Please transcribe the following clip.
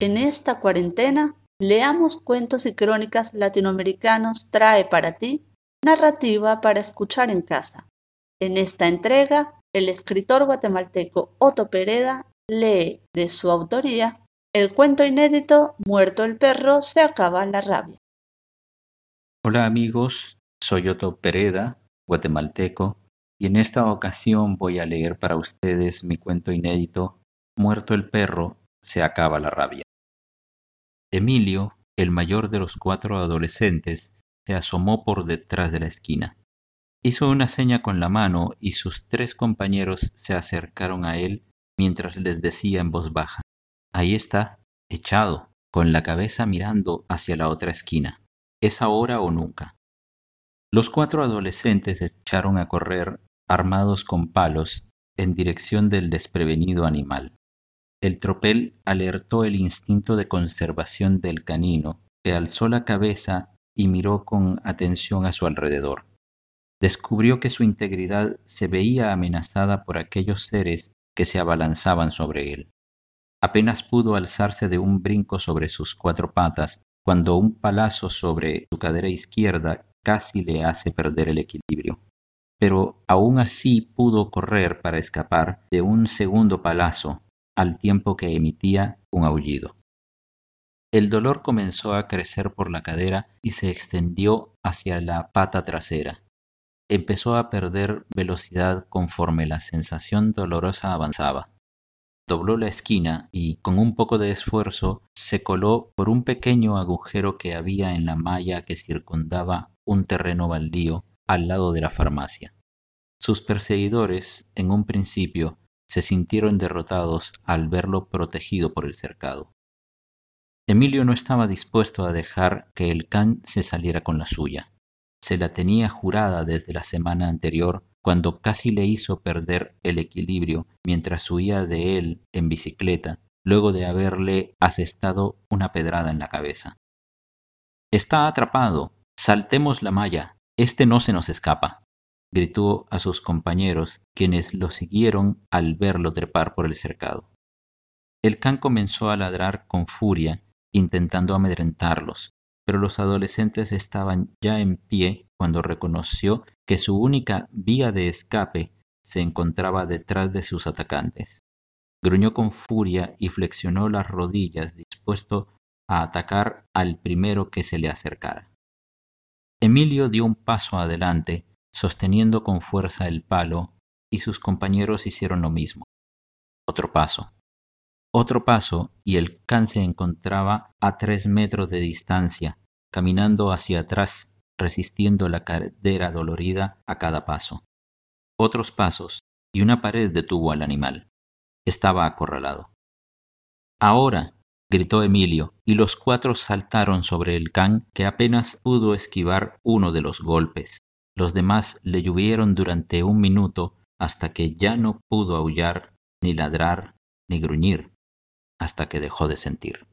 En esta cuarentena, leamos cuentos y crónicas latinoamericanos trae para ti narrativa para escuchar en casa. En esta entrega, el escritor guatemalteco Otto Pereda lee de su autoría el cuento inédito Muerto el perro, se acaba la rabia. Hola amigos, soy Otto Pereda, guatemalteco, y en esta ocasión voy a leer para ustedes mi cuento inédito Muerto el perro, se acaba la rabia. Emilio, el mayor de los cuatro adolescentes, se asomó por detrás de la esquina. Hizo una seña con la mano y sus tres compañeros se acercaron a él mientras les decía en voz baja, Ahí está, echado, con la cabeza mirando hacia la otra esquina. ¿Es ahora o nunca? Los cuatro adolescentes echaron a correr, armados con palos, en dirección del desprevenido animal. El tropel alertó el instinto de conservación del canino, que alzó la cabeza y miró con atención a su alrededor. Descubrió que su integridad se veía amenazada por aquellos seres que se abalanzaban sobre él. Apenas pudo alzarse de un brinco sobre sus cuatro patas cuando un palazo sobre su cadera izquierda casi le hace perder el equilibrio. Pero aún así pudo correr para escapar de un segundo palazo al tiempo que emitía un aullido. El dolor comenzó a crecer por la cadera y se extendió hacia la pata trasera. Empezó a perder velocidad conforme la sensación dolorosa avanzaba. Dobló la esquina y, con un poco de esfuerzo, se coló por un pequeño agujero que había en la malla que circundaba un terreno baldío al lado de la farmacia. Sus perseguidores, en un principio, se sintieron derrotados al verlo protegido por el cercado. Emilio no estaba dispuesto a dejar que el can se saliera con la suya. Se la tenía jurada desde la semana anterior, cuando casi le hizo perder el equilibrio mientras huía de él en bicicleta, luego de haberle asestado una pedrada en la cabeza. Está atrapado. Saltemos la malla. Este no se nos escapa gritó a sus compañeros, quienes lo siguieron al verlo trepar por el cercado. El can comenzó a ladrar con furia, intentando amedrentarlos, pero los adolescentes estaban ya en pie cuando reconoció que su única vía de escape se encontraba detrás de sus atacantes. Gruñó con furia y flexionó las rodillas dispuesto a atacar al primero que se le acercara. Emilio dio un paso adelante sosteniendo con fuerza el palo, y sus compañeros hicieron lo mismo. Otro paso. Otro paso, y el can se encontraba a tres metros de distancia, caminando hacia atrás, resistiendo la cadera dolorida a cada paso. Otros pasos, y una pared detuvo al animal. Estaba acorralado. Ahora, gritó Emilio, y los cuatro saltaron sobre el can que apenas pudo esquivar uno de los golpes. Los demás le llovieron durante un minuto hasta que ya no pudo aullar, ni ladrar, ni gruñir, hasta que dejó de sentir.